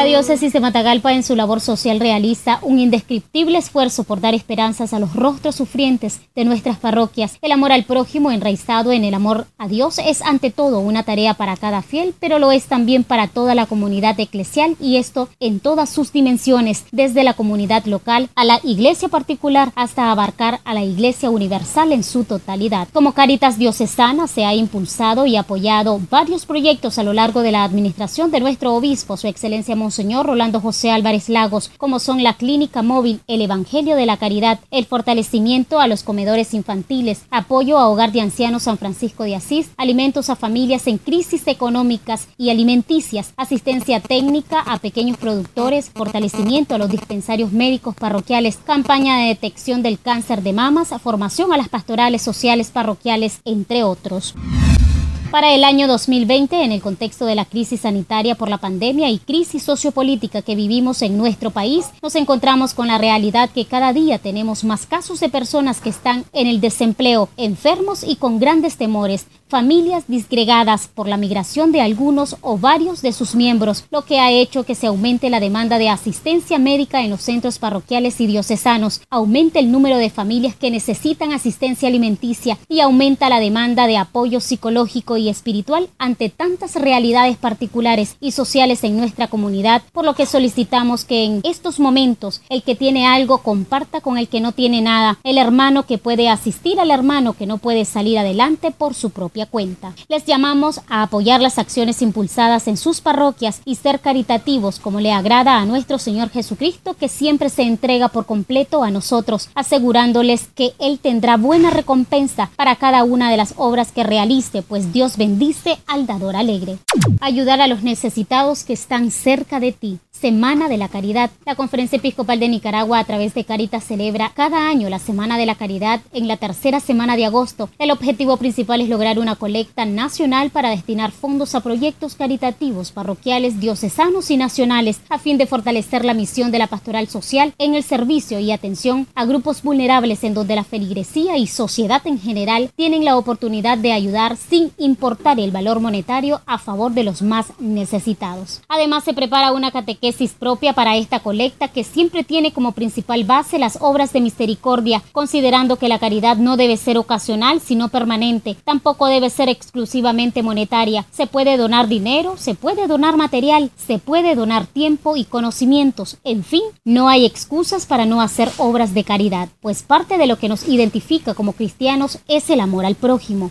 La diócesis de Matagalpa en su labor social realiza un indescriptible esfuerzo por dar esperanzas a los rostros sufrientes de nuestras parroquias. El amor al prójimo enraizado en el amor a Dios es ante todo una tarea para cada fiel, pero lo es también para toda la comunidad eclesial y esto en todas sus dimensiones, desde la comunidad local a la iglesia particular hasta abarcar a la iglesia universal en su totalidad. Como Caritas Diocesana se ha impulsado y apoyado varios proyectos a lo largo de la administración de nuestro obispo, su excelencia Monseñor Rolando José Álvarez Lagos, como son la clínica móvil, el Evangelio de la Caridad, el fortalecimiento a los comedores infantiles, apoyo a Hogar de Ancianos San Francisco de Asís, alimentos a familias en crisis económicas y alimenticias, asistencia técnica a pequeños productores, fortalecimiento a los dispensarios médicos parroquiales, campaña de detección del cáncer de mamas, formación a las pastorales sociales parroquiales, entre otros. Para el año 2020, en el contexto de la crisis sanitaria por la pandemia y crisis sociopolítica que vivimos en nuestro país, nos encontramos con la realidad que cada día tenemos más casos de personas que están en el desempleo, enfermos y con grandes temores, familias disgregadas por la migración de algunos o varios de sus miembros, lo que ha hecho que se aumente la demanda de asistencia médica en los centros parroquiales y diocesanos, aumente el número de familias que necesitan asistencia alimenticia y aumenta la demanda de apoyo psicológico espiritual ante tantas realidades particulares y sociales en nuestra comunidad, por lo que solicitamos que en estos momentos el que tiene algo comparta con el que no tiene nada, el hermano que puede asistir al hermano que no puede salir adelante por su propia cuenta. Les llamamos a apoyar las acciones impulsadas en sus parroquias y ser caritativos como le agrada a nuestro Señor Jesucristo que siempre se entrega por completo a nosotros, asegurándoles que Él tendrá buena recompensa para cada una de las obras que realice, pues Dios bendice al dador alegre. Ayudar a los necesitados que están cerca de ti. Semana de la Caridad. La Conferencia Episcopal de Nicaragua a través de Caritas celebra cada año la Semana de la Caridad en la tercera semana de agosto. El objetivo principal es lograr una colecta nacional para destinar fondos a proyectos caritativos parroquiales, diocesanos y nacionales a fin de fortalecer la misión de la pastoral social en el servicio y atención a grupos vulnerables en donde la feligresía y sociedad en general tienen la oportunidad de ayudar sin importar el valor monetario a favor de los más necesitados. Además se prepara una catequesis propia para esta colecta que siempre tiene como principal base las obras de misericordia, considerando que la caridad no debe ser ocasional sino permanente, tampoco debe ser exclusivamente monetaria. Se puede donar dinero, se puede donar material, se puede donar tiempo y conocimientos, en fin, no hay excusas para no hacer obras de caridad, pues parte de lo que nos identifica como cristianos es el amor al prójimo.